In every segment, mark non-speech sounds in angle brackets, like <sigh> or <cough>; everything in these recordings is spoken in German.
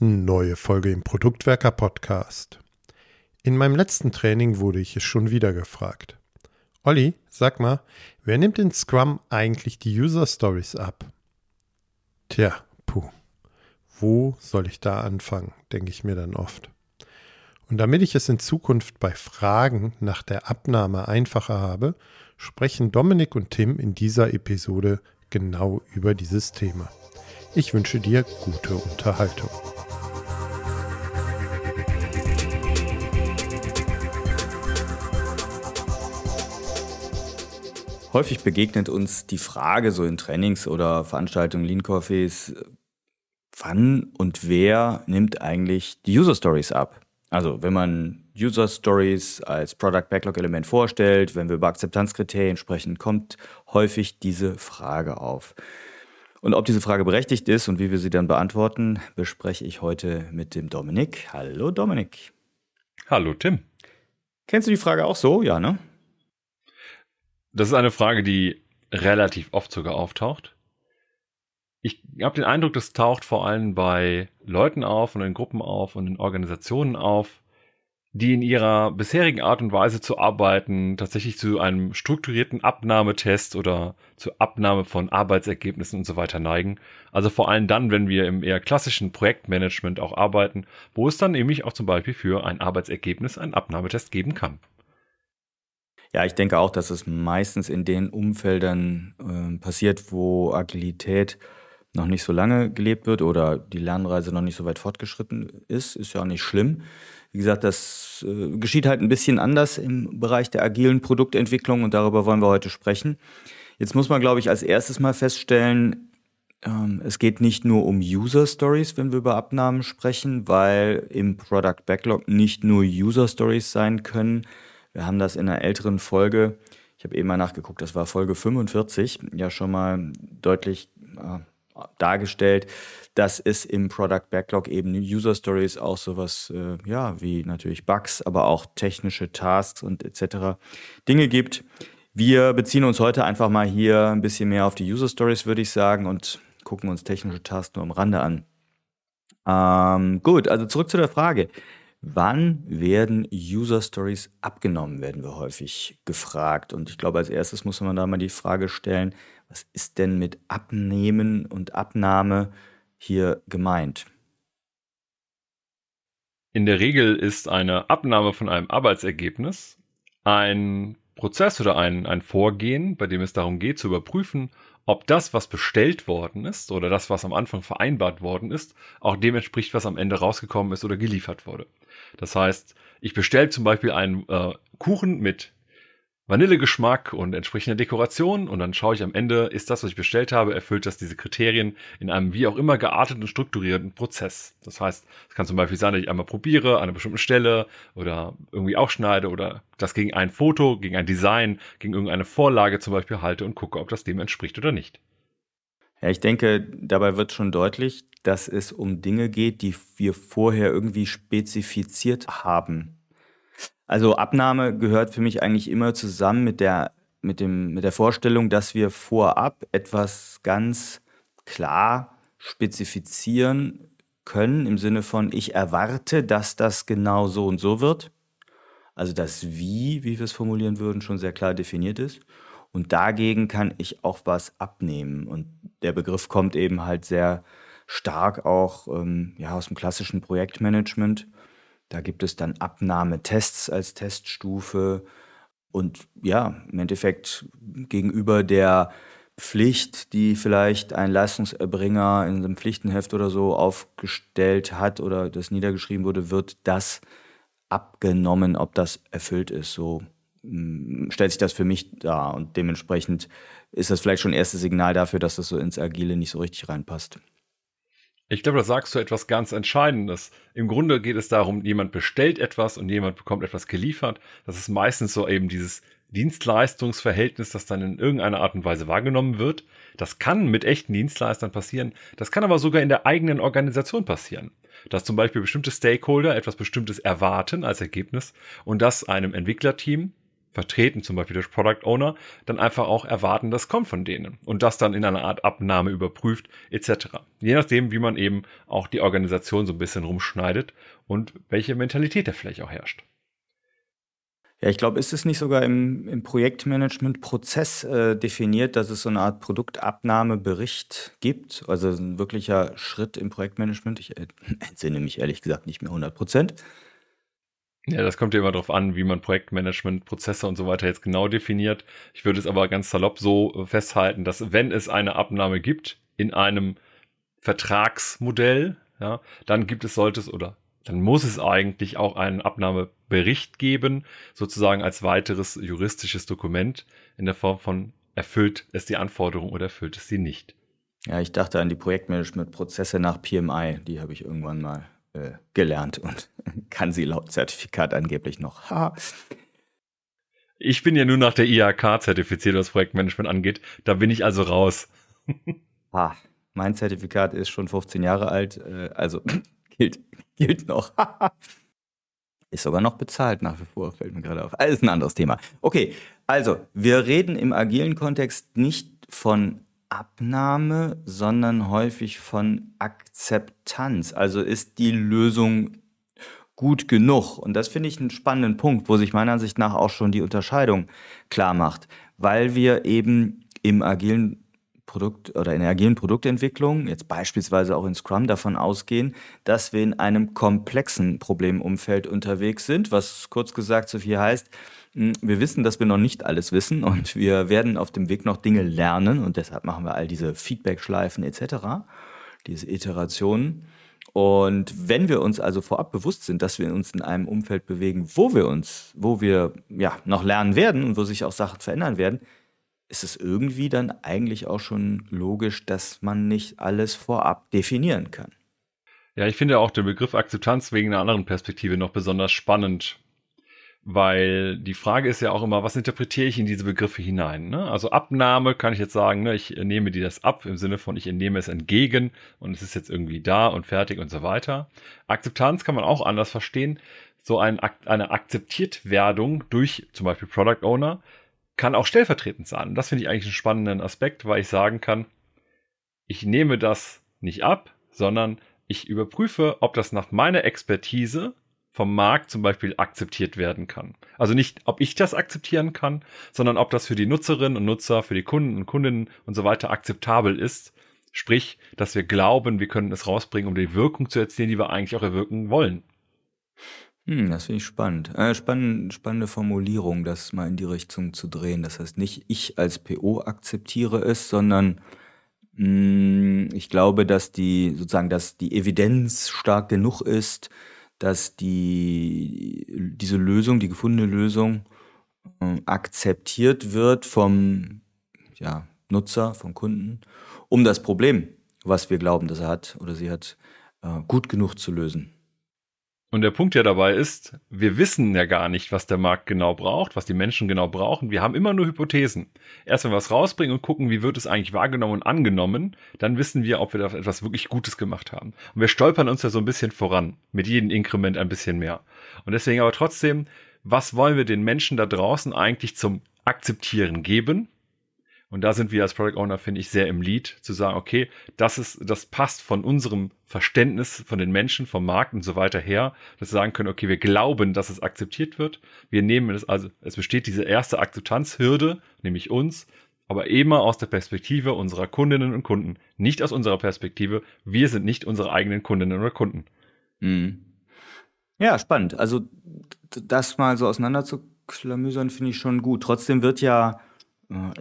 Neue Folge im Produktwerker Podcast. In meinem letzten Training wurde ich es schon wieder gefragt. Olli, sag mal, wer nimmt in Scrum eigentlich die User Stories ab? Tja, puh. Wo soll ich da anfangen, denke ich mir dann oft. Und damit ich es in Zukunft bei Fragen nach der Abnahme einfacher habe, sprechen Dominik und Tim in dieser Episode genau über dieses Thema. Ich wünsche dir gute Unterhaltung. Häufig begegnet uns die Frage so in Trainings oder Veranstaltungen, Lean Coffees, wann und wer nimmt eigentlich die User Stories ab? Also wenn man User Stories als Product Backlog Element vorstellt, wenn wir über Akzeptanzkriterien sprechen, kommt häufig diese Frage auf. Und ob diese Frage berechtigt ist und wie wir sie dann beantworten, bespreche ich heute mit dem Dominik. Hallo Dominik. Hallo Tim. Kennst du die Frage auch so? Ja, ne? Das ist eine Frage, die relativ oft sogar auftaucht. Ich habe den Eindruck, das taucht vor allem bei Leuten auf und in Gruppen auf und in Organisationen auf, die in ihrer bisherigen Art und Weise zu arbeiten tatsächlich zu einem strukturierten Abnahmetest oder zur Abnahme von Arbeitsergebnissen und so weiter neigen. Also vor allem dann, wenn wir im eher klassischen Projektmanagement auch arbeiten, wo es dann nämlich auch zum Beispiel für ein Arbeitsergebnis einen Abnahmetest geben kann. Ja, ich denke auch, dass es meistens in den Umfeldern äh, passiert, wo Agilität noch nicht so lange gelebt wird oder die Lernreise noch nicht so weit fortgeschritten ist, ist ja auch nicht schlimm. Wie gesagt, das äh, geschieht halt ein bisschen anders im Bereich der agilen Produktentwicklung und darüber wollen wir heute sprechen. Jetzt muss man, glaube ich, als erstes mal feststellen, ähm, es geht nicht nur um User Stories, wenn wir über Abnahmen sprechen, weil im Product Backlog nicht nur User Stories sein können, wir haben das in einer älteren Folge, ich habe eben mal nachgeguckt, das war Folge 45, ja schon mal deutlich äh, dargestellt, dass es im Product Backlog eben User Stories auch sowas, äh, ja, wie natürlich Bugs, aber auch technische Tasks und etc. Dinge gibt. Wir beziehen uns heute einfach mal hier ein bisschen mehr auf die User Stories, würde ich sagen, und gucken uns technische Tasks nur am Rande an. Ähm, gut, also zurück zu der Frage. Wann werden User Stories abgenommen, werden wir häufig gefragt. Und ich glaube, als erstes muss man da mal die Frage stellen, was ist denn mit Abnehmen und Abnahme hier gemeint? In der Regel ist eine Abnahme von einem Arbeitsergebnis ein Prozess oder ein, ein Vorgehen, bei dem es darum geht zu überprüfen, ob das, was bestellt worden ist oder das, was am Anfang vereinbart worden ist, auch dem entspricht, was am Ende rausgekommen ist oder geliefert wurde. Das heißt, ich bestelle zum Beispiel einen äh, Kuchen mit Vanillegeschmack und entsprechender Dekoration und dann schaue ich am Ende, ist das, was ich bestellt habe, erfüllt das diese Kriterien in einem wie auch immer gearteten, strukturierten Prozess. Das heißt, es kann zum Beispiel sein, dass ich einmal probiere an einer bestimmten Stelle oder irgendwie aufschneide oder das gegen ein Foto, gegen ein Design, gegen irgendeine Vorlage zum Beispiel halte und gucke, ob das dem entspricht oder nicht. Ja, ich denke, dabei wird schon deutlich, dass es um Dinge geht, die wir vorher irgendwie spezifiziert haben. Also Abnahme gehört für mich eigentlich immer zusammen mit der, mit dem, mit der Vorstellung, dass wir vorab etwas ganz klar spezifizieren können, im Sinne von, ich erwarte, dass das genau so und so wird. Also das Wie, wie wir es formulieren würden, schon sehr klar definiert ist. Und dagegen kann ich auch was abnehmen. Und der Begriff kommt eben halt sehr stark auch ähm, ja, aus dem klassischen Projektmanagement. Da gibt es dann Abnahmetests als Teststufe. Und ja, im Endeffekt gegenüber der Pflicht, die vielleicht ein Leistungserbringer in einem Pflichtenheft oder so aufgestellt hat oder das niedergeschrieben wurde, wird das abgenommen, ob das erfüllt ist. So hm, stellt sich das für mich dar und dementsprechend ist das vielleicht schon ein erstes Signal dafür, dass das so ins Agile nicht so richtig reinpasst. Ich glaube, da sagst du etwas ganz Entscheidendes. Im Grunde geht es darum, jemand bestellt etwas und jemand bekommt etwas geliefert. Das ist meistens so eben dieses Dienstleistungsverhältnis, das dann in irgendeiner Art und Weise wahrgenommen wird. Das kann mit echten Dienstleistern passieren. Das kann aber sogar in der eigenen Organisation passieren. Dass zum Beispiel bestimmte Stakeholder etwas Bestimmtes erwarten als Ergebnis und das einem Entwicklerteam vertreten, zum Beispiel durch Product Owner, dann einfach auch erwarten, das kommt von denen und das dann in einer Art Abnahme überprüft etc. Je nachdem, wie man eben auch die Organisation so ein bisschen rumschneidet und welche Mentalität da vielleicht auch herrscht. Ja, ich glaube, ist es nicht sogar im, im Projektmanagement-Prozess äh, definiert, dass es so eine Art Produktabnahmebericht gibt? Also ein wirklicher Schritt im Projektmanagement. Ich äh, <laughs> entsinne mich ehrlich gesagt nicht mehr 100 Prozent. Ja, das kommt ja immer darauf an, wie man Projektmanagement, Prozesse und so weiter jetzt genau definiert. Ich würde es aber ganz salopp so festhalten, dass wenn es eine Abnahme gibt in einem Vertragsmodell, ja, dann gibt es, sollte es oder dann muss es eigentlich auch einen Abnahmebericht geben, sozusagen als weiteres juristisches Dokument in der Form von erfüllt es die Anforderung oder erfüllt es sie nicht. Ja, ich dachte an die Projektmanagement-Prozesse nach PMI, die habe ich irgendwann mal äh, gelernt und <laughs> kann sie laut Zertifikat angeblich noch. <laughs> Ha. Ich bin ja nur nach der IHK zertifiziert, was Projektmanagement angeht. Da bin ich also raus. <laughs> ah, mein Zertifikat ist schon 15 Jahre alt, äh, also <clears throat> gilt, gilt noch. ist sogar noch bezahlt nach wie vor, fällt mir gerade auf. Alles ein anderes Thema. Okay, also wir reden im agilen Kontext nicht von Abnahme, sondern häufig von Akzeptanz. Also ist die Lösung gut genug? Und das finde ich einen spannenden Punkt, wo sich meiner Ansicht nach auch schon die Unterscheidung klar macht, weil wir eben im agilen Produkt oder in der agilen Produktentwicklung, jetzt beispielsweise auch in Scrum, davon ausgehen, dass wir in einem komplexen Problemumfeld unterwegs sind, was kurz gesagt so viel heißt, wir wissen, dass wir noch nicht alles wissen und wir werden auf dem Weg noch Dinge lernen und deshalb machen wir all diese Feedback-Schleifen etc., diese Iterationen. Und wenn wir uns also vorab bewusst sind, dass wir uns in einem Umfeld bewegen, wo wir uns, wo wir ja noch lernen werden und wo sich auch Sachen verändern werden, ist es irgendwie dann eigentlich auch schon logisch, dass man nicht alles vorab definieren kann. Ja, ich finde auch den Begriff Akzeptanz wegen einer anderen Perspektive noch besonders spannend, weil die Frage ist ja auch immer, was interpretiere ich in diese Begriffe hinein? Ne? Also Abnahme kann ich jetzt sagen, ne, ich nehme dir das ab im Sinne von, ich nehme es entgegen und es ist jetzt irgendwie da und fertig und so weiter. Akzeptanz kann man auch anders verstehen. So ein, eine Akzeptiertwerdung durch zum Beispiel Product Owner kann auch stellvertretend sein. Und das finde ich eigentlich einen spannenden Aspekt, weil ich sagen kann, ich nehme das nicht ab, sondern ich überprüfe, ob das nach meiner Expertise vom Markt zum Beispiel akzeptiert werden kann. Also nicht, ob ich das akzeptieren kann, sondern ob das für die Nutzerinnen und Nutzer, für die Kunden und Kundinnen und so weiter akzeptabel ist. Sprich, dass wir glauben, wir können es rausbringen, um die Wirkung zu erzielen, die wir eigentlich auch erwirken wollen. Hm, das finde ich spannend. Äh, spann spannende Formulierung, das mal in die Richtung zu drehen. Das heißt nicht, ich als PO akzeptiere es, sondern mh, hm, ich glaube, dass die sozusagen, dass die Evidenz stark genug ist, dass die, diese Lösung, die gefundene Lösung, äh, akzeptiert wird vom ja, Nutzer, vom Kunden, um das Problem, was wir glauben, dass er hat oder sie hat, äh, gut genug zu lösen. Und der Punkt ja dabei ist, wir wissen ja gar nicht, was der Markt genau braucht, was die Menschen genau brauchen. Wir haben immer nur Hypothesen. Erst wenn wir was rausbringen und gucken, wie wird es eigentlich wahrgenommen und angenommen, dann wissen wir, ob wir da etwas wirklich Gutes gemacht haben. Und wir stolpern uns ja so ein bisschen voran, mit jedem Inkrement ein bisschen mehr. Und deswegen aber trotzdem, was wollen wir den Menschen da draußen eigentlich zum Akzeptieren geben? Und da sind wir als Product Owner, finde ich, sehr im Lead, zu sagen, okay, das ist, das passt von unserem Verständnis von den Menschen, vom Markt und so weiter her, dass wir sagen können, okay, wir glauben, dass es akzeptiert wird. Wir nehmen es, also es besteht diese erste Akzeptanzhürde, nämlich uns, aber immer aus der Perspektive unserer Kundinnen und Kunden, nicht aus unserer Perspektive. Wir sind nicht unsere eigenen Kundinnen oder Kunden. Mhm. Ja, spannend. Also das mal so auseinander zu klamüsern, finde ich schon gut. Trotzdem wird ja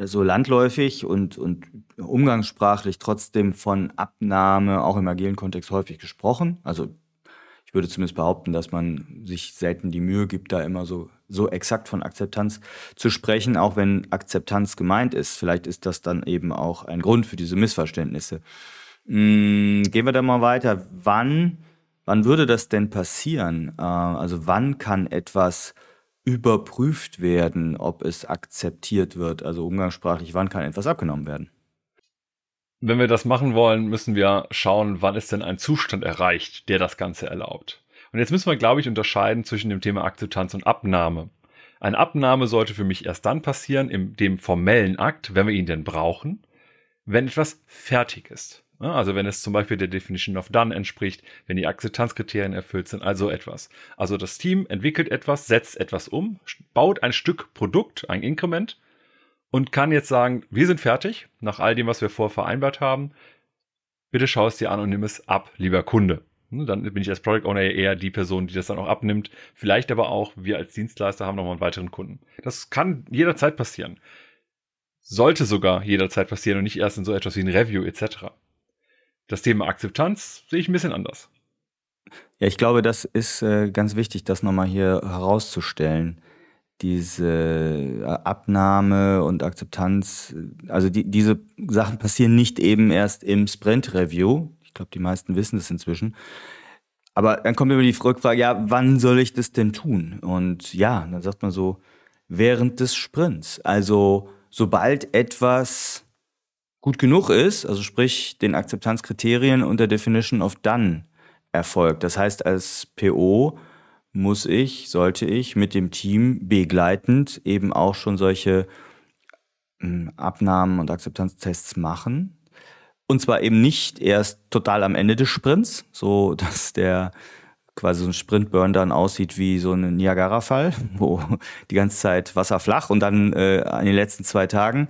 so landläufig und, und umgangssprachlich trotzdem von Abnahme auch im agilen Kontext häufig gesprochen. Also ich würde zumindest behaupten, dass man sich selten die Mühe gibt, da immer so, so exakt von Akzeptanz zu sprechen, auch wenn Akzeptanz gemeint ist. Vielleicht ist das dann eben auch ein Grund für diese Missverständnisse. Hm, gehen wir da mal weiter. Wann, wann würde das denn passieren? Äh, also wann kann etwas überprüft werden, ob es akzeptiert wird. Also umgangssprachlich, wann kann etwas abgenommen werden? Wenn wir das machen wollen, müssen wir schauen, wann ist denn ein Zustand erreicht, der das Ganze erlaubt. Und jetzt müssen wir, glaube ich, unterscheiden zwischen dem Thema Akzeptanz und Abnahme. Eine Abnahme sollte für mich erst dann passieren, in dem formellen Akt, wenn wir ihn denn brauchen, wenn etwas fertig ist. Also wenn es zum Beispiel der Definition of Done entspricht, wenn die Akzeptanzkriterien erfüllt sind, also etwas. Also das Team entwickelt etwas, setzt etwas um, baut ein Stück Produkt, ein Inkrement und kann jetzt sagen, wir sind fertig, nach all dem, was wir vorher vereinbart haben. Bitte schau es dir an und nimm es ab, lieber Kunde. Dann bin ich als Product Owner eher die Person, die das dann auch abnimmt. Vielleicht aber auch, wir als Dienstleister haben nochmal einen weiteren Kunden. Das kann jederzeit passieren. Sollte sogar jederzeit passieren und nicht erst in so etwas wie ein Review etc. Das Thema Akzeptanz sehe ich ein bisschen anders. Ja, ich glaube, das ist äh, ganz wichtig, das nochmal hier herauszustellen. Diese äh, Abnahme und Akzeptanz, also die, diese Sachen passieren nicht eben erst im Sprint-Review. Ich glaube, die meisten wissen das inzwischen. Aber dann kommt immer die Rückfrage, ja, wann soll ich das denn tun? Und ja, dann sagt man so, während des Sprints. Also sobald etwas gut genug ist, also sprich den Akzeptanzkriterien und der Definition of Done erfolgt. Das heißt, als PO muss ich, sollte ich mit dem Team begleitend eben auch schon solche hm, Abnahmen und Akzeptanztests machen. Und zwar eben nicht erst total am Ende des Sprints, so <laughs> dass der quasi so ein Sprintburn dann aussieht wie so ein Niagara-Fall, <laughs> wo die ganze Zeit Wasser flach und dann äh, an den letzten zwei Tagen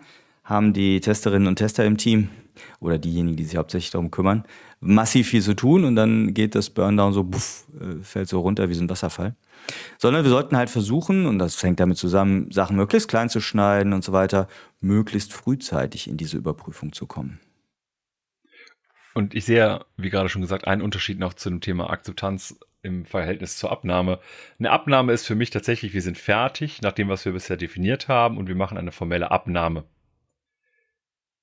haben die Testerinnen und Tester im Team oder diejenigen, die sich hauptsächlich darum kümmern, massiv viel zu tun und dann geht das Burndown so, buff, äh, fällt so runter wie so ein Wasserfall. Sondern wir sollten halt versuchen, und das hängt damit zusammen, Sachen möglichst klein zu schneiden und so weiter, möglichst frühzeitig in diese Überprüfung zu kommen. Und ich sehe, wie gerade schon gesagt, einen Unterschied noch zu dem Thema Akzeptanz im Verhältnis zur Abnahme. Eine Abnahme ist für mich tatsächlich, wir sind fertig nach dem, was wir bisher definiert haben und wir machen eine formelle Abnahme.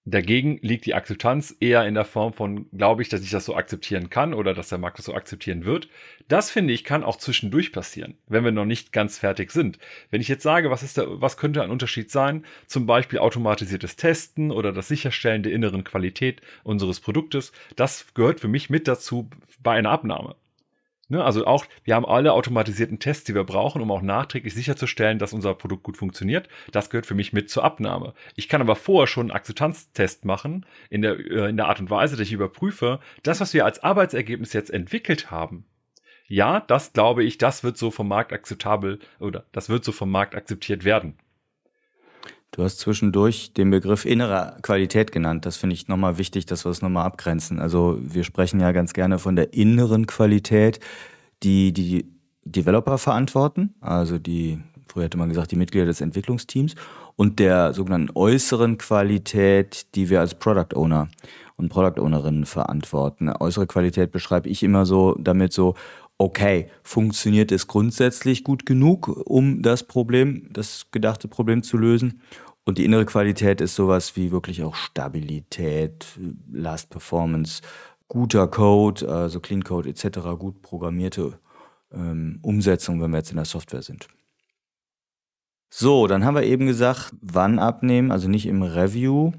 Dagegen liegt die Akzeptanz eher in der Form von, glaube ich, dass ich das so akzeptieren kann oder dass der Markt das so akzeptieren wird. Das finde ich kann auch zwischendurch passieren, wenn wir noch nicht ganz fertig sind. Wenn ich jetzt sage, was ist der, was könnte ein Unterschied sein? Zum Beispiel automatisiertes Testen oder das Sicherstellen der inneren Qualität unseres Produktes. Das gehört für mich mit dazu bei einer Abnahme. Ne, also auch, wir haben alle automatisierten Tests, die wir brauchen, um auch nachträglich sicherzustellen, dass unser Produkt gut funktioniert. Das gehört für mich mit zur Abnahme. Ich kann aber vorher schon einen Akzeptanztest machen, in der, äh, in der Art und Weise, dass ich überprüfe, das, was wir als Arbeitsergebnis jetzt entwickelt haben, ja, das glaube ich, das wird so vom Markt akzeptabel oder das wird so vom Markt akzeptiert werden. Du hast zwischendurch den Begriff innere Qualität genannt. Das finde ich nochmal wichtig, dass wir es nochmal abgrenzen. Also wir sprechen ja ganz gerne von der inneren Qualität, die die Developer verantworten, also die, früher hätte man gesagt, die Mitglieder des Entwicklungsteams und der sogenannten äußeren Qualität, die wir als Product Owner und Product Ownerinnen verantworten. Äußere Qualität beschreibe ich immer so damit so, okay, funktioniert es grundsätzlich gut genug, um das Problem, das gedachte Problem zu lösen? Und die innere Qualität ist sowas wie wirklich auch Stabilität, Last Performance, guter Code, also Clean Code etc., gut programmierte ähm, Umsetzung, wenn wir jetzt in der Software sind. So, dann haben wir eben gesagt, wann abnehmen, also nicht im Review.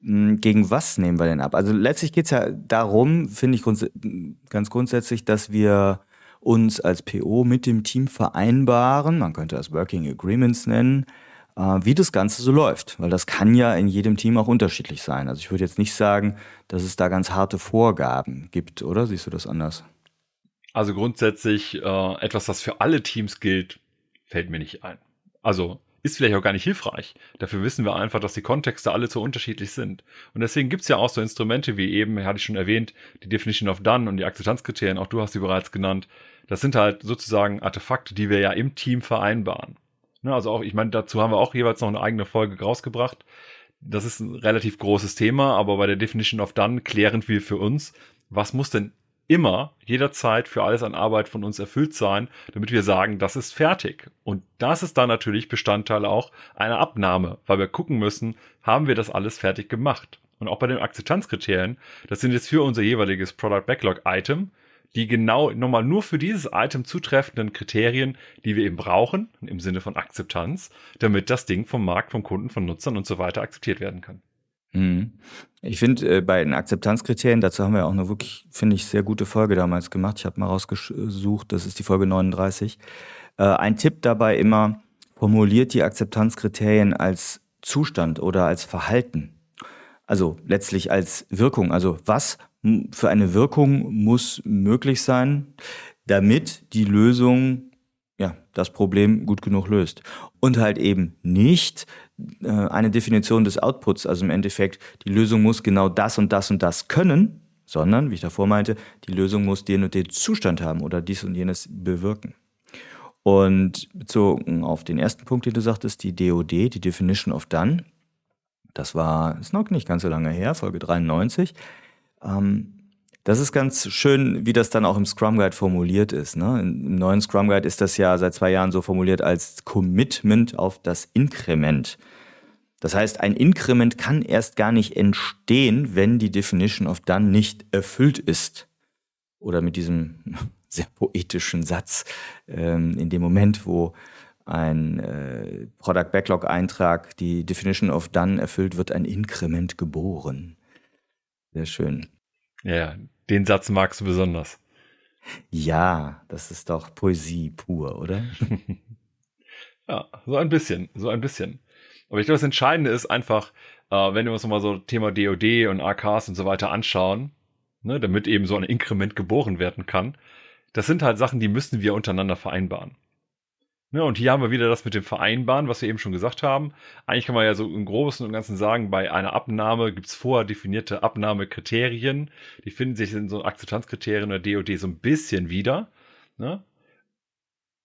Hm, gegen was nehmen wir denn ab? Also letztlich geht es ja darum, finde ich grunds ganz grundsätzlich, dass wir uns als PO mit dem Team vereinbaren, man könnte das Working Agreements nennen, wie das Ganze so läuft. Weil das kann ja in jedem Team auch unterschiedlich sein. Also ich würde jetzt nicht sagen, dass es da ganz harte Vorgaben gibt, oder? Siehst du das anders? Also grundsätzlich äh, etwas, das für alle Teams gilt, fällt mir nicht ein. Also ist vielleicht auch gar nicht hilfreich. Dafür wissen wir einfach, dass die Kontexte alle so unterschiedlich sind. Und deswegen gibt's ja auch so Instrumente wie eben, hatte ich schon erwähnt, die Definition of Done und die Akzeptanzkriterien, auch du hast sie bereits genannt. Das sind halt sozusagen Artefakte, die wir ja im Team vereinbaren. Ne, also auch, ich meine, dazu haben wir auch jeweils noch eine eigene Folge rausgebracht. Das ist ein relativ großes Thema, aber bei der Definition of Done klären wir für uns, was muss denn immer, jederzeit für alles an Arbeit von uns erfüllt sein, damit wir sagen, das ist fertig. Und das ist dann natürlich Bestandteil auch einer Abnahme, weil wir gucken müssen, haben wir das alles fertig gemacht. Und auch bei den Akzeptanzkriterien, das sind jetzt für unser jeweiliges Product Backlog Item, die genau nochmal nur für dieses Item zutreffenden Kriterien, die wir eben brauchen, im Sinne von Akzeptanz, damit das Ding vom Markt, vom Kunden, von Nutzern und so weiter akzeptiert werden kann. Mhm. Ich finde, äh, bei den Akzeptanzkriterien, dazu haben wir auch eine wirklich, finde ich, sehr gute Folge damals gemacht. Ich habe mal rausgesucht, das ist die Folge 39. Äh, ein Tipp dabei immer, formuliert die Akzeptanzkriterien als Zustand oder als Verhalten. Also letztlich als Wirkung. Also was für eine Wirkung muss möglich sein, damit die Lösung ja, das Problem gut genug löst. Und halt eben nicht äh, eine Definition des Outputs, also im Endeffekt, die Lösung muss genau das und das und das können, sondern, wie ich davor meinte, die Lösung muss den und den Zustand haben oder dies und jenes bewirken. Und bezogen auf den ersten Punkt, den du sagtest, die DOD, die Definition of Done, das war, ist noch nicht ganz so lange her, Folge 93. Ähm, das ist ganz schön, wie das dann auch im Scrum Guide formuliert ist. Ne? Im neuen Scrum Guide ist das ja seit zwei Jahren so formuliert als Commitment auf das Inkrement. Das heißt, ein Inkrement kann erst gar nicht entstehen, wenn die Definition of Done nicht erfüllt ist. Oder mit diesem <laughs> sehr poetischen Satz, ähm, in dem Moment, wo ein äh, Product Backlog Eintrag die Definition of Done erfüllt, wird ein Inkrement geboren. Sehr schön. Ja, den Satz magst du besonders. Ja, das ist doch Poesie pur, oder? <laughs> ja, so ein bisschen, so ein bisschen. Aber ich glaube, das Entscheidende ist einfach, äh, wenn wir uns nochmal so Thema DOD und AKs und so weiter anschauen, ne, damit eben so ein Inkrement geboren werden kann, das sind halt Sachen, die müssen wir untereinander vereinbaren. Ne, und hier haben wir wieder das mit dem Vereinbaren, was wir eben schon gesagt haben. Eigentlich kann man ja so im Großen und Ganzen sagen, bei einer Abnahme gibt es vorher definierte Abnahmekriterien. Die finden sich in so Akzeptanzkriterien oder DOD so ein bisschen wieder. Ne?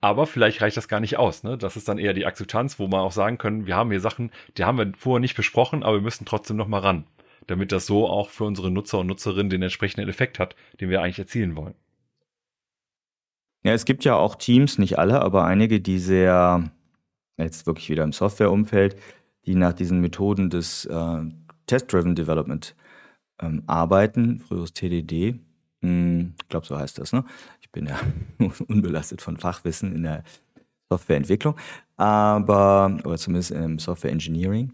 Aber vielleicht reicht das gar nicht aus. Ne? Das ist dann eher die Akzeptanz, wo man auch sagen können, wir haben hier Sachen, die haben wir vorher nicht besprochen, aber wir müssen trotzdem nochmal ran. Damit das so auch für unsere Nutzer und Nutzerinnen den entsprechenden Effekt hat, den wir eigentlich erzielen wollen. Ja, es gibt ja auch Teams, nicht alle, aber einige, die sehr, jetzt wirklich wieder im Softwareumfeld, die nach diesen Methoden des äh, Test-Driven Development ähm, arbeiten, früheres TDD. Hm, ich glaube, so heißt das. Ne? Ich bin ja <laughs> unbelastet von Fachwissen in der Softwareentwicklung, aber, oder zumindest im Software Engineering.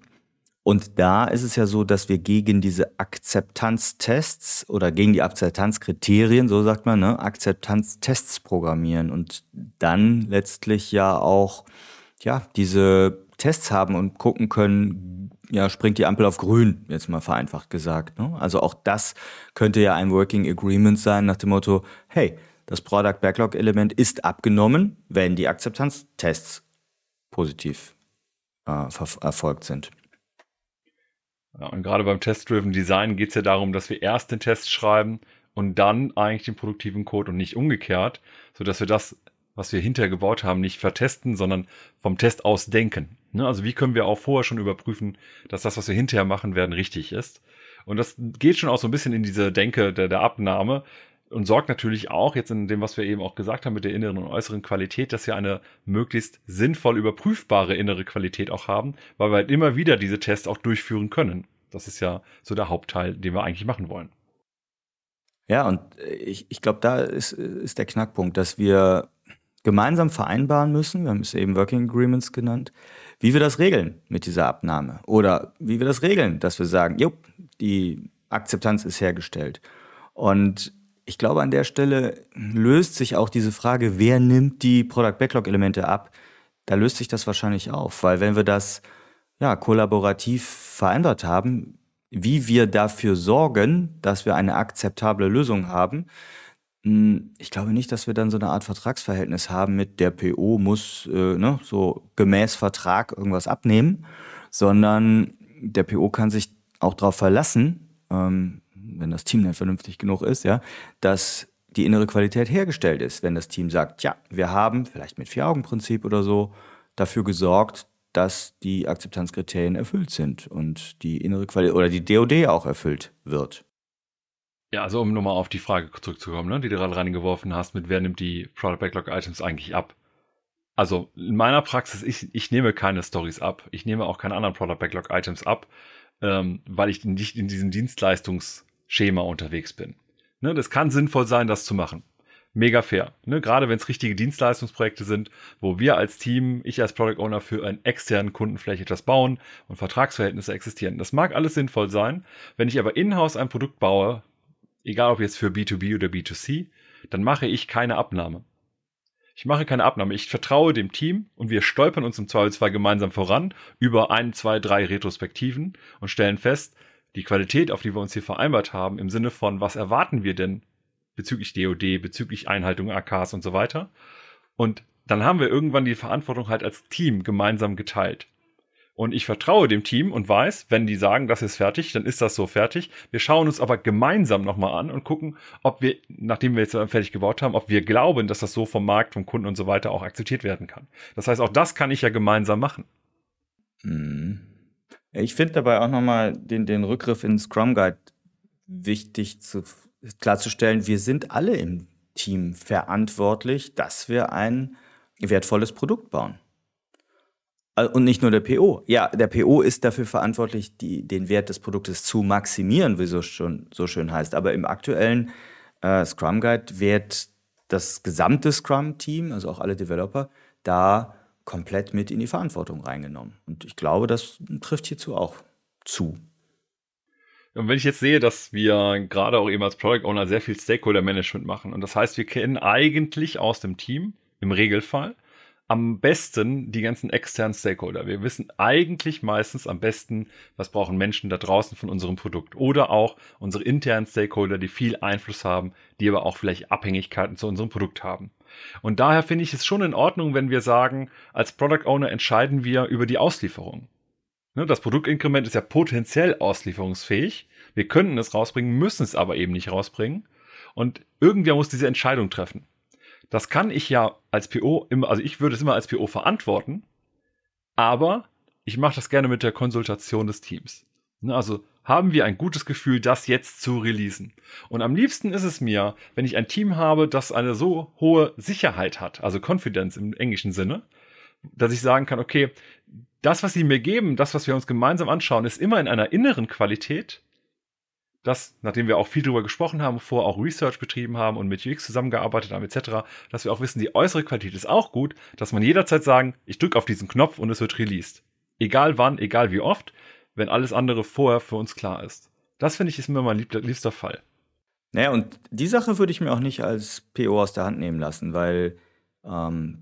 Und da ist es ja so, dass wir gegen diese Akzeptanztests oder gegen die Akzeptanzkriterien, so sagt man, ne, Akzeptanztests programmieren und dann letztlich ja auch ja, diese Tests haben und gucken können, ja, springt die Ampel auf grün, jetzt mal vereinfacht gesagt. Ne? Also auch das könnte ja ein Working Agreement sein nach dem Motto, hey, das Product Backlog Element ist abgenommen, wenn die Akzeptanztests positiv äh, erfolgt sind. Ja, und gerade beim Test-Driven Design geht es ja darum, dass wir erst den Test schreiben und dann eigentlich den produktiven Code und nicht umgekehrt, sodass wir das, was wir hinterher gebaut haben, nicht vertesten, sondern vom Test aus denken. Ne? Also wie können wir auch vorher schon überprüfen, dass das, was wir hinterher machen werden, richtig ist. Und das geht schon auch so ein bisschen in diese Denke der, der Abnahme und sorgt natürlich auch jetzt in dem, was wir eben auch gesagt haben mit der inneren und äußeren Qualität, dass wir eine möglichst sinnvoll überprüfbare innere Qualität auch haben, weil wir halt immer wieder diese Tests auch durchführen können. Das ist ja so der Hauptteil, den wir eigentlich machen wollen. Ja, und ich, ich glaube, da ist, ist der Knackpunkt, dass wir gemeinsam vereinbaren müssen, wir haben es eben Working Agreements genannt, wie wir das regeln mit dieser Abnahme. Oder wie wir das regeln, dass wir sagen, jo, die Akzeptanz ist hergestellt. Und ich glaube, an der Stelle löst sich auch diese Frage, wer nimmt die Product Backlog Elemente ab? Da löst sich das wahrscheinlich auf, weil wenn wir das ja kollaborativ vereinbart haben, wie wir dafür sorgen, dass wir eine akzeptable Lösung haben, hm, ich glaube nicht, dass wir dann so eine Art Vertragsverhältnis haben mit der PO muss äh, ne, so gemäß Vertrag irgendwas abnehmen, sondern der PO kann sich auch darauf verlassen, ähm, wenn das Team dann vernünftig genug ist, ja, dass die innere Qualität hergestellt ist. Wenn das Team sagt, ja, wir haben vielleicht mit Vier-Augen-Prinzip oder so dafür gesorgt, dass die Akzeptanzkriterien erfüllt sind und die innere Qualität oder die DOD auch erfüllt wird. Ja, also um nochmal auf die Frage zurückzukommen, ne, die du gerade reingeworfen hast, mit wer nimmt die Product Backlog Items eigentlich ab? Also in meiner Praxis, ich, ich nehme keine Stories ab. Ich nehme auch keine anderen Product Backlog Items ab, ähm, weil ich nicht in diesem Dienstleistungs- Schema unterwegs bin. Ne, das kann sinnvoll sein, das zu machen. Mega fair. Ne, gerade wenn es richtige Dienstleistungsprojekte sind, wo wir als Team, ich als Product Owner für einen externen Kunden vielleicht etwas bauen und Vertragsverhältnisse existieren. Das mag alles sinnvoll sein. Wenn ich aber in-house ein Produkt baue, egal ob jetzt für B2B oder B2C, dann mache ich keine Abnahme. Ich mache keine Abnahme. Ich vertraue dem Team und wir stolpern uns im Zweifelsfall gemeinsam voran über ein, zwei, drei Retrospektiven und stellen fest, die Qualität, auf die wir uns hier vereinbart haben, im Sinne von, was erwarten wir denn bezüglich DOD, bezüglich Einhaltung AKs und so weiter. Und dann haben wir irgendwann die Verantwortung halt als Team gemeinsam geteilt. Und ich vertraue dem Team und weiß, wenn die sagen, das ist fertig, dann ist das so fertig. Wir schauen uns aber gemeinsam nochmal an und gucken, ob wir, nachdem wir jetzt fertig gebaut haben, ob wir glauben, dass das so vom Markt, vom Kunden und so weiter auch akzeptiert werden kann. Das heißt, auch das kann ich ja gemeinsam machen. Mhm. Ich finde dabei auch nochmal den, den Rückgriff in Scrum Guide wichtig zu, klarzustellen. Wir sind alle im Team verantwortlich, dass wir ein wertvolles Produkt bauen. Und nicht nur der PO. Ja, der PO ist dafür verantwortlich, die, den Wert des Produktes zu maximieren, wie es schon so schön heißt. Aber im aktuellen äh, Scrum Guide wird das gesamte Scrum-Team, also auch alle Developer, da komplett mit in die Verantwortung reingenommen. Und ich glaube, das trifft hierzu auch zu. Und wenn ich jetzt sehe, dass wir gerade auch eben als Product Owner sehr viel Stakeholder Management machen, und das heißt, wir kennen eigentlich aus dem Team im Regelfall am besten die ganzen externen Stakeholder. Wir wissen eigentlich meistens am besten, was brauchen Menschen da draußen von unserem Produkt. Oder auch unsere internen Stakeholder, die viel Einfluss haben, die aber auch vielleicht Abhängigkeiten zu unserem Produkt haben. Und daher finde ich es schon in Ordnung, wenn wir sagen, als Product Owner entscheiden wir über die Auslieferung. Ne, das Produktinkrement ist ja potenziell auslieferungsfähig. Wir könnten es rausbringen, müssen es aber eben nicht rausbringen. Und irgendwer muss diese Entscheidung treffen. Das kann ich ja als PO immer, also ich würde es immer als PO verantworten, aber ich mache das gerne mit der Konsultation des Teams. Ne, also haben wir ein gutes Gefühl, das jetzt zu releasen. Und am liebsten ist es mir, wenn ich ein Team habe, das eine so hohe Sicherheit hat, also Confidence im englischen Sinne, dass ich sagen kann, okay, das, was sie mir geben, das, was wir uns gemeinsam anschauen, ist immer in einer inneren Qualität, dass, nachdem wir auch viel darüber gesprochen haben, vor auch Research betrieben haben und mit UX zusammengearbeitet haben, etc., dass wir auch wissen, die äußere Qualität ist auch gut, dass man jederzeit sagen, ich drücke auf diesen Knopf und es wird released. Egal wann, egal wie oft, wenn alles andere vorher für uns klar ist. Das finde ich ist mir mein liebster Fall. Naja, und die Sache würde ich mir auch nicht als PO aus der Hand nehmen lassen, weil ähm,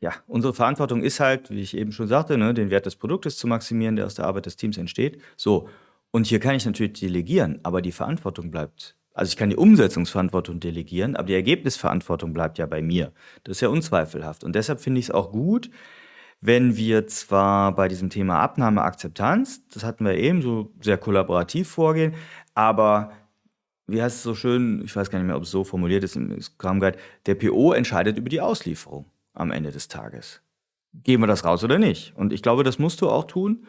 ja, unsere Verantwortung ist halt, wie ich eben schon sagte, ne, den Wert des Produktes zu maximieren, der aus der Arbeit des Teams entsteht. So, und hier kann ich natürlich delegieren, aber die Verantwortung bleibt. Also ich kann die Umsetzungsverantwortung delegieren, aber die Ergebnisverantwortung bleibt ja bei mir. Das ist ja unzweifelhaft. Und deshalb finde ich es auch gut, wenn wir zwar bei diesem Thema Abnahme, Akzeptanz, das hatten wir eben, so sehr kollaborativ vorgehen, aber wie heißt es so schön, ich weiß gar nicht mehr, ob es so formuliert ist im Scrum Guide, der PO entscheidet über die Auslieferung am Ende des Tages. Gehen wir das raus oder nicht? Und ich glaube, das musst du auch tun,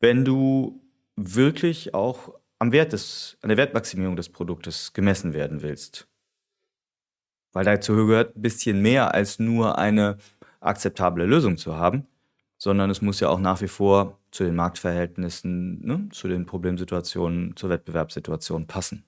wenn du wirklich auch am Wert des, an der Wertmaximierung des Produktes gemessen werden willst. Weil dazu gehört ein bisschen mehr als nur eine akzeptable Lösung zu haben, sondern es muss ja auch nach wie vor zu den Marktverhältnissen, ne, zu den Problemsituationen, zur Wettbewerbssituation passen.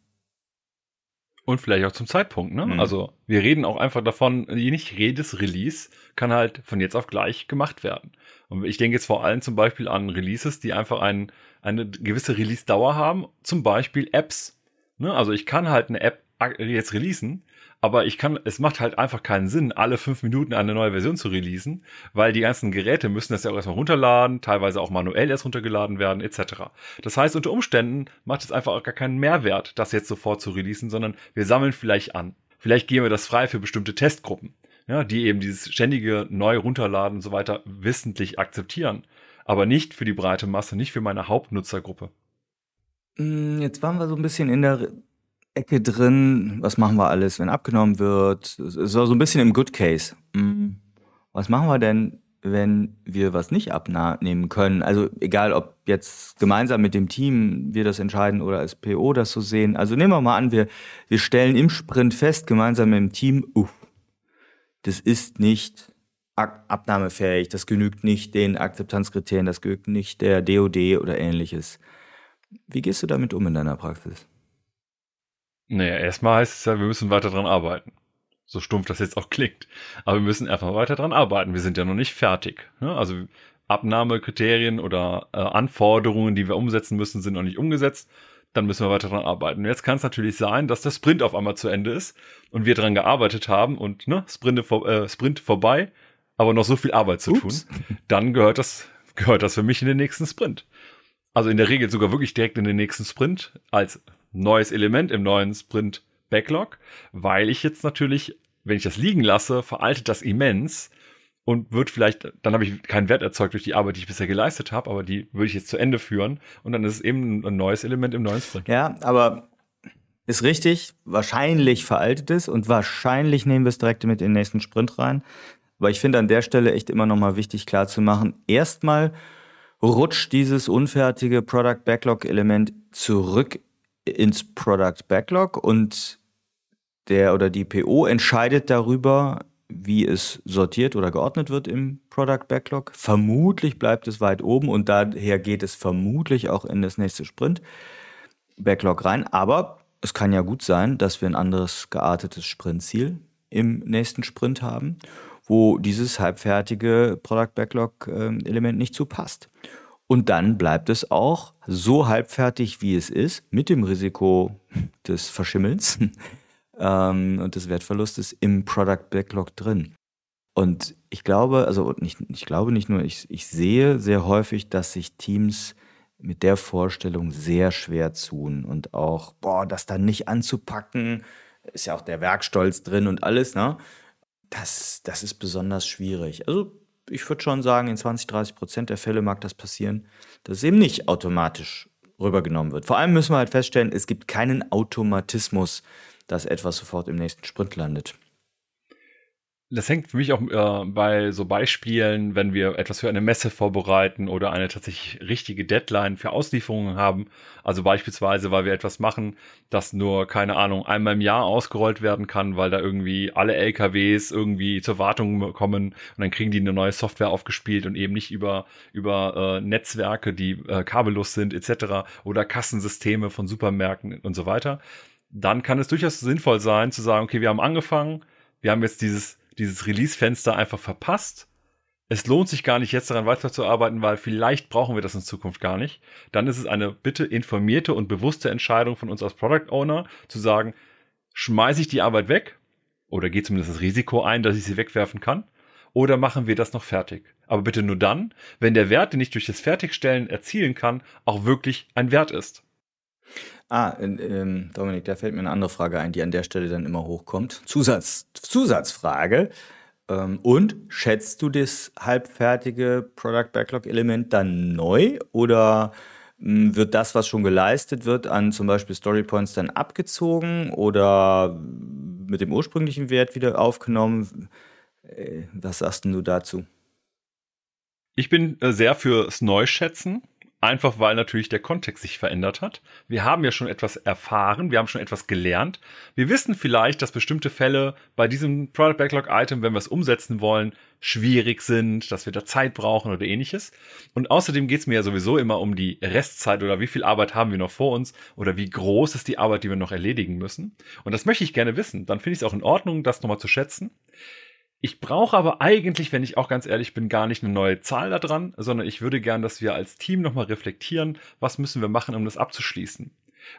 Und vielleicht auch zum Zeitpunkt, ne? Mhm. Also wir reden auch einfach davon, nicht jedes Release kann halt von jetzt auf gleich gemacht werden. Und ich denke jetzt vor allem zum Beispiel an Releases, die einfach ein, eine gewisse Release-Dauer haben, zum Beispiel Apps. Ne? Also ich kann halt eine App jetzt releasen, aber ich kann, es macht halt einfach keinen Sinn, alle fünf Minuten eine neue Version zu releasen, weil die ganzen Geräte müssen das ja auch erstmal runterladen, teilweise auch manuell erst runtergeladen werden, etc. Das heißt, unter Umständen macht es einfach auch gar keinen Mehrwert, das jetzt sofort zu releasen, sondern wir sammeln vielleicht an. Vielleicht geben wir das frei für bestimmte Testgruppen, ja, die eben dieses ständige neu runterladen und so weiter wissentlich akzeptieren. Aber nicht für die breite Masse, nicht für meine Hauptnutzergruppe. Hm, jetzt waren wir so ein bisschen in der Ecke drin, was machen wir alles, wenn abgenommen wird? So, so ein bisschen im Good Case. Hm, was machen wir denn, wenn wir was nicht abnehmen können? Also egal, ob jetzt gemeinsam mit dem Team wir das entscheiden oder als PO das so sehen. Also nehmen wir mal an, wir, wir stellen im Sprint fest, gemeinsam mit dem Team, uh, das ist nicht abnahmefähig, das genügt nicht den Akzeptanzkriterien, das genügt nicht der DOD oder ähnliches. Wie gehst du damit um in deiner Praxis? Naja, erstmal heißt es ja, wir müssen weiter dran arbeiten. So stumpf das jetzt auch klingt. Aber wir müssen einfach weiter dran arbeiten. Wir sind ja noch nicht fertig. Ne? Also Abnahmekriterien oder äh, Anforderungen, die wir umsetzen müssen, sind noch nicht umgesetzt. dann müssen wir weiter daran arbeiten. Und jetzt kann es natürlich sein, dass der Sprint auf einmal zu Ende ist und wir daran gearbeitet haben und ne, Sprint, äh, Sprint vorbei, aber noch so viel Arbeit zu Ups. tun. <laughs> Dann gehört das, gehört das für mich in den nächsten Sprint. Also in der Regel sogar wirklich direkt in den nächsten Sprint als neues Element im neuen Sprint Backlog, weil ich jetzt natürlich, wenn ich das liegen lasse, veraltet das immens und wird vielleicht, dann habe ich keinen Wert erzeugt durch die Arbeit, die ich bisher geleistet habe, aber die würde ich jetzt zu Ende führen und dann ist es eben ein neues Element im neuen Sprint. Ja, aber ist richtig, wahrscheinlich veraltet es und wahrscheinlich nehmen wir es direkt mit in den nächsten Sprint rein. Aber ich finde an der Stelle echt immer nochmal wichtig klar zu machen, erstmal rutscht dieses unfertige Product Backlog Element zurück ins Product Backlog und der oder die PO entscheidet darüber, wie es sortiert oder geordnet wird im Product Backlog. Vermutlich bleibt es weit oben und daher geht es vermutlich auch in das nächste Sprint Backlog rein. Aber es kann ja gut sein, dass wir ein anderes geartetes Sprintziel im nächsten Sprint haben wo dieses halbfertige Product Backlog ähm, Element nicht zu passt. Und dann bleibt es auch so halbfertig, wie es ist, mit dem Risiko des Verschimmelns <laughs> ähm, und des Wertverlustes im Product Backlog drin. Und ich glaube, also nicht, ich glaube nicht nur, ich, ich sehe sehr häufig, dass sich Teams mit der Vorstellung sehr schwer tun und auch, boah, das dann nicht anzupacken, ist ja auch der Werkstolz drin und alles, ne? das, das ist besonders schwierig. Also ich würde schon sagen, in 20, 30 Prozent der Fälle mag das passieren, dass es eben nicht automatisch rübergenommen wird. Vor allem müssen wir halt feststellen, es gibt keinen Automatismus, dass etwas sofort im nächsten Sprint landet das hängt für mich auch äh, bei so Beispielen, wenn wir etwas für eine Messe vorbereiten oder eine tatsächlich richtige Deadline für Auslieferungen haben. Also beispielsweise, weil wir etwas machen, das nur, keine Ahnung, einmal im Jahr ausgerollt werden kann, weil da irgendwie alle LKWs irgendwie zur Wartung kommen und dann kriegen die eine neue Software aufgespielt und eben nicht über, über äh, Netzwerke, die äh, kabellos sind etc. oder Kassensysteme von Supermärkten und so weiter. Dann kann es durchaus sinnvoll sein zu sagen, okay, wir haben angefangen, wir haben jetzt dieses dieses Release-Fenster einfach verpasst. Es lohnt sich gar nicht, jetzt daran weiterzuarbeiten, weil vielleicht brauchen wir das in Zukunft gar nicht. Dann ist es eine bitte informierte und bewusste Entscheidung von uns als Product Owner, zu sagen, schmeiße ich die Arbeit weg oder gehe zumindest das Risiko ein, dass ich sie wegwerfen kann, oder machen wir das noch fertig? Aber bitte nur dann, wenn der Wert, den ich durch das Fertigstellen erzielen kann, auch wirklich ein Wert ist. Ah, ähm, Dominik, da fällt mir eine andere Frage ein, die an der Stelle dann immer hochkommt. Zusatz, Zusatzfrage. Ähm, und schätzt du das halbfertige Product Backlog Element dann neu oder mh, hm, wird das, was schon geleistet wird, an zum Beispiel Story Points dann abgezogen oder mit dem ursprünglichen Wert wieder aufgenommen? Äh, was sagst du dazu? Ich bin äh, sehr fürs Neuschätzen Einfach weil natürlich der Kontext sich verändert hat. Wir haben ja schon etwas erfahren, wir haben schon etwas gelernt. Wir wissen vielleicht, dass bestimmte Fälle bei diesem Product Backlog Item, wenn wir es umsetzen wollen, schwierig sind, dass wir da Zeit brauchen oder ähnliches. Und außerdem geht es mir ja sowieso immer um die Restzeit oder wie viel Arbeit haben wir noch vor uns oder wie groß ist die Arbeit, die wir noch erledigen müssen. Und das möchte ich gerne wissen. Dann finde ich es auch in Ordnung, das nochmal zu schätzen. Ich brauche aber eigentlich, wenn ich auch ganz ehrlich bin, gar nicht eine neue Zahl da dran, sondern ich würde gern, dass wir als Team nochmal reflektieren, was müssen wir machen, um das abzuschließen.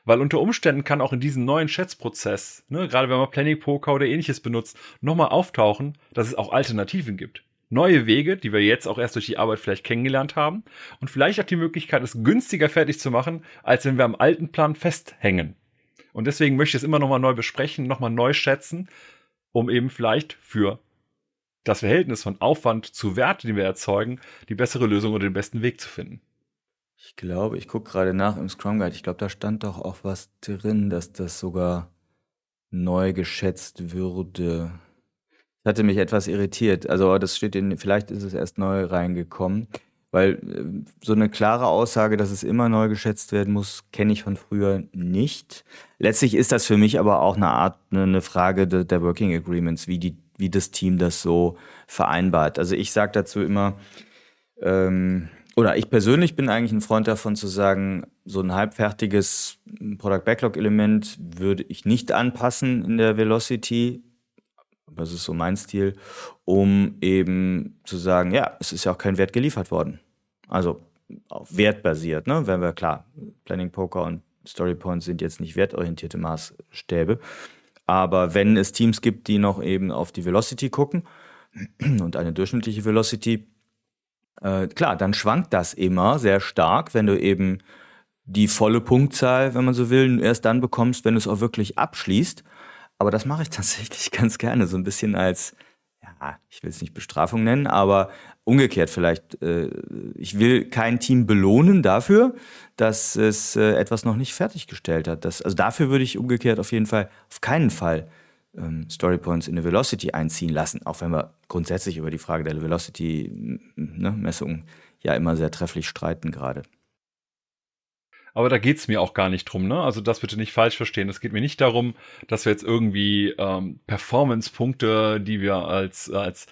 Weil unter Umständen kann auch in diesem neuen Schätzprozess, ne, gerade wenn man Planning Poker oder ähnliches benutzt, nochmal auftauchen, dass es auch Alternativen gibt. Neue Wege, die wir jetzt auch erst durch die Arbeit vielleicht kennengelernt haben und vielleicht auch die Möglichkeit, es günstiger fertig zu machen, als wenn wir am alten Plan festhängen. Und deswegen möchte ich es immer nochmal neu besprechen, nochmal neu schätzen, um eben vielleicht für das Verhältnis von Aufwand zu Wert, den wir erzeugen, die bessere Lösung oder den besten Weg zu finden. Ich glaube, ich gucke gerade nach im Scrum Guide. Ich glaube, da stand doch auch was drin, dass das sogar neu geschätzt würde. Das hatte mich etwas irritiert. Also, das steht in, vielleicht ist es erst neu reingekommen, weil äh, so eine klare Aussage, dass es immer neu geschätzt werden muss, kenne ich von früher nicht. Letztlich ist das für mich aber auch eine Art, eine Frage der Working Agreements, wie die wie das Team das so vereinbart. Also ich sage dazu immer, ähm, oder ich persönlich bin eigentlich ein Freund davon zu sagen, so ein halbfertiges Product Backlog Element würde ich nicht anpassen in der Velocity. Das ist so mein Stil, um eben zu sagen, ja, es ist ja auch kein Wert geliefert worden. Also auf Wert basiert, ne? Wenn wir klar, Planning Poker und Storypoints sind jetzt nicht wertorientierte Maßstäbe. Aber wenn es Teams gibt, die noch eben auf die Velocity gucken <clears throat> und eine durchschnittliche Velocity, äh, klar, dann schwankt das immer sehr stark, wenn du eben die volle Punktzahl, wenn man so will, erst dann bekommst, wenn du es auch wirklich abschließt. Aber das mache ich <laughs> tatsächlich ganz gerne, so ein bisschen als, ja, ich will es nicht Bestrafung nennen, aber umgekehrt vielleicht. Äh, ich will kein Team belohnen dafür, dass es äh, etwas noch nicht fertiggestellt hat. Das, also dafür würde ich umgekehrt auf jeden Fall, auf keinen Fall ähm, Storypoints in eine Velocity einziehen lassen, auch wenn wir grundsätzlich über die Frage der Velocity-Messung ne, ja immer sehr trefflich streiten gerade. Aber da geht's mir auch gar nicht drum, ne? Also das bitte nicht falsch verstehen. Es geht mir nicht darum, dass wir jetzt irgendwie ähm, Performance-Punkte, die wir als, äh, als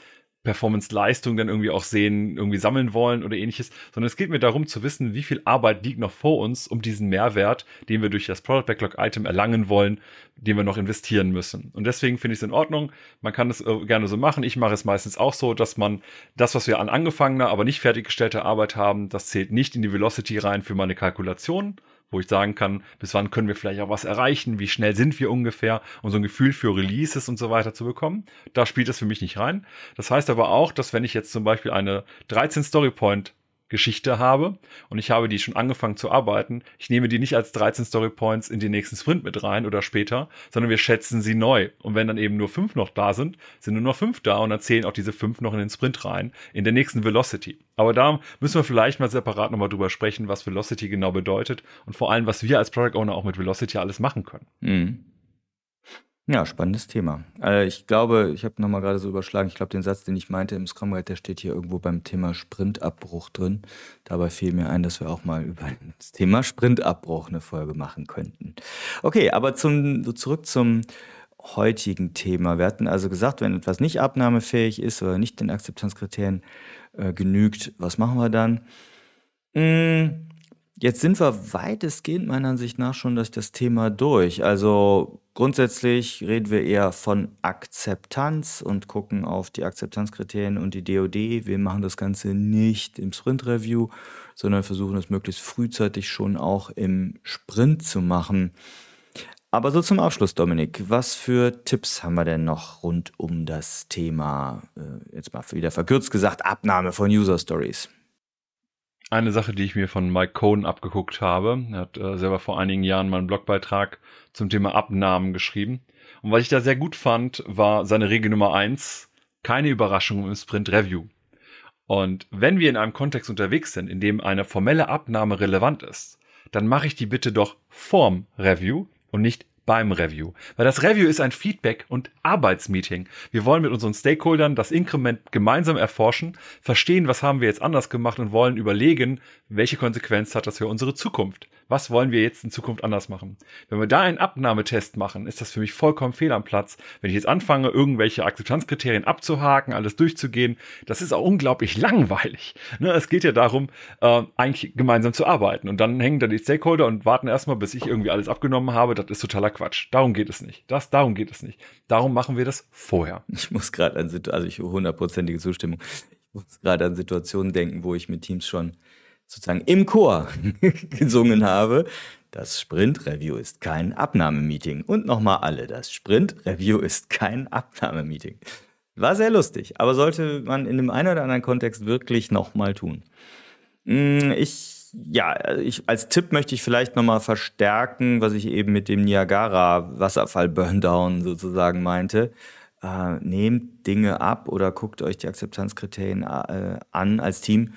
Performance-Leistung dann irgendwie auch sehen, irgendwie sammeln wollen oder ähnliches, sondern es geht mir darum zu wissen, wie viel Arbeit liegt noch vor uns, um diesen Mehrwert, den wir durch das Product Backlog Item erlangen wollen, den wir noch investieren müssen. Und deswegen finde ich es in Ordnung. Man kann es äh, gerne so machen. Ich mache es meistens auch so, dass man das, was wir an angefangener, aber nicht fertiggestellter Arbeit haben, das zählt nicht in die Velocity rein für meine Kalkulation, wo ich sagen kann, bis wann können wir vielleicht auch was erreichen, wie schnell sind wir ungefähr, um so ein Gefühl für Releases und so weiter zu bekommen. Da spielt das für mich nicht rein. Das heißt aber auch, dass wenn ich jetzt zum Beispiel eine 13 Story Point Geschichte habe und ich habe die schon angefangen zu arbeiten, ich nehme die nicht als 13 Story Points in den nächsten Sprint mit rein oder später, sondern wir schätzen sie neu. Und wenn dann eben nur fünf noch da sind, sind nur noch fünf da und dann zählen auch diese fünf noch in den Sprint rein, in der nächsten Velocity. Aber da müssen wir vielleicht mal separat nochmal drüber sprechen, was Velocity genau bedeutet und vor allem, was wir als Product Owner auch mit Velocity alles machen können. Mhm. Ja, spannendes Thema. Äh, ich glaube, ich habe nochmal gerade so überschlagen, ich glaube, den Satz, den ich meinte im Scrum Guide, der steht hier irgendwo beim Thema Sprintabbruch drin. Dabei fiel mir ein, dass wir auch mal über das Thema Sprintabbruch eine Folge machen könnten. Okay, aber zum, so zurück zum heutigen Thema. Wir hatten also gesagt, wenn etwas nicht abnahmefähig ist oder nicht den Akzeptanzkriterien äh, genügt, was machen wir dann? Hm, Jetzt sind wir weitestgehend meiner Ansicht nach schon durch das Thema durch. Also grundsätzlich reden wir eher von Akzeptanz und gucken auf die Akzeptanzkriterien und die DOD. Wir machen das Ganze nicht im Sprint-Review, sondern versuchen es möglichst frühzeitig schon auch im Sprint zu machen. Aber so zum Abschluss, Dominik, was für Tipps haben wir denn noch rund um das Thema, äh, jetzt mal wieder verkürzt gesagt, Abnahme von User Stories? Eine Sache, die ich mir von Mike Cohn abgeguckt habe. Er hat äh, selber vor einigen Jahren mal einen Blogbeitrag zum Thema Abnahmen geschrieben. Und was ich da sehr gut fand, war seine Regel Nummer eins: keine Überraschung im Sprint Review. Und wenn wir in einem Kontext unterwegs sind, in dem eine formelle Abnahme relevant ist, dann mache ich die bitte doch vorm Review und nicht beim Review. Weil das Review ist ein Feedback- und Arbeitsmeeting. Wir wollen mit unseren Stakeholdern das Inkrement gemeinsam erforschen, verstehen, was haben wir jetzt anders gemacht und wollen überlegen, welche Konsequenz hat das für unsere Zukunft was wollen wir jetzt in Zukunft anders machen. Wenn wir da einen Abnahmetest machen, ist das für mich vollkommen fehl am Platz. Wenn ich jetzt anfange, irgendwelche Akzeptanzkriterien abzuhaken, alles durchzugehen, das ist auch unglaublich langweilig. Ne, es geht ja darum, äh, eigentlich gemeinsam zu arbeiten. Und dann hängen da die Stakeholder und warten erstmal, bis ich irgendwie alles abgenommen habe. Das ist totaler Quatsch. Darum geht es nicht. Das, darum geht es nicht. Darum machen wir das vorher. Ich muss gerade an, also ich hundertprozentige Zustimmung. Ich muss gerade an Situationen denken, wo ich mit Teams schon sozusagen im Chor <laughs> gesungen habe. Das Sprint-Review ist kein Abnahmemeeting. Und nochmal alle, das Sprint-Review ist kein Abnahmemeeting. War sehr lustig, aber sollte man in dem einen oder anderen Kontext wirklich nochmal tun. Hm, ich, ja, ich, als Tipp möchte ich vielleicht nochmal verstärken, was ich eben mit dem Niagara-Wasserfall-Burndown sozusagen meinte. Äh, nehmt Dinge ab oder guckt euch die Akzeptanzkriterien äh, an als Team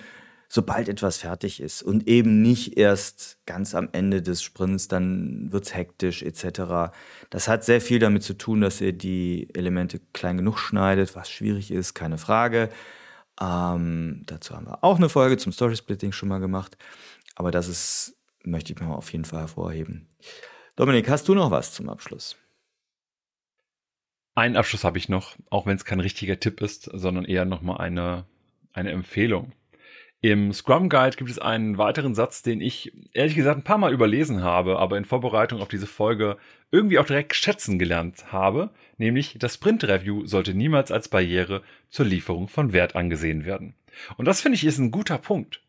sobald etwas fertig ist und eben nicht erst ganz am Ende des Sprints, dann wird es hektisch etc. Das hat sehr viel damit zu tun, dass ihr die Elemente klein genug schneidet, was schwierig ist, keine Frage. Ähm, dazu haben wir auch eine Folge zum Story Splitting schon mal gemacht, aber das ist, möchte ich mal auf jeden Fall hervorheben. Dominik, hast du noch was zum Abschluss? Einen Abschluss habe ich noch, auch wenn es kein richtiger Tipp ist, sondern eher nochmal eine, eine Empfehlung. Im Scrum Guide gibt es einen weiteren Satz, den ich ehrlich gesagt ein paar Mal überlesen habe, aber in Vorbereitung auf diese Folge irgendwie auch direkt schätzen gelernt habe, nämlich das Sprint Review sollte niemals als Barriere zur Lieferung von Wert angesehen werden. Und das finde ich ist ein guter Punkt.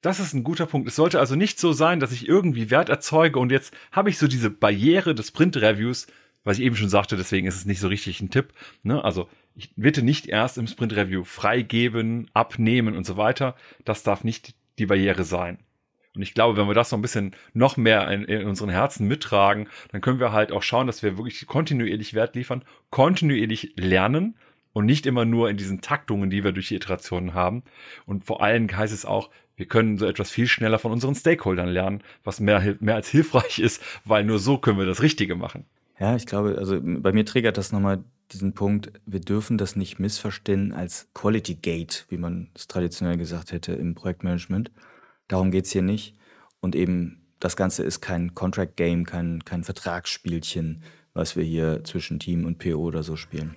Das ist ein guter Punkt. Es sollte also nicht so sein, dass ich irgendwie Wert erzeuge und jetzt habe ich so diese Barriere des Sprint-Reviews, was ich eben schon sagte, deswegen ist es nicht so richtig ein Tipp. Ne? Also ich bitte nicht erst im Sprint-Review freigeben, abnehmen und so weiter. Das darf nicht die Barriere sein. Und ich glaube, wenn wir das so ein bisschen noch mehr in, in, unseren Herzen mittragen, dann können wir halt auch schauen, dass wir wirklich kontinuierlich Wert liefern, kontinuierlich lernen und nicht immer nur in diesen Taktungen, die wir durch die Iterationen haben. Und vor allem heißt es auch, wir können so etwas viel schneller von unseren Stakeholdern lernen, was mehr, mehr als hilfreich <laughs> ist, weil nur so können wir das Richtige machen. Ja, ich glaube, also bei mir triggert das nochmal diesen Punkt, wir dürfen das nicht missverstehen als Quality Gate, wie man es traditionell gesagt hätte im Projektmanagement. Darum geht es hier nicht. Und eben das Ganze ist kein Contract Game, kein, kein Vertragsspielchen, was wir hier zwischen Team und PO oder so spielen.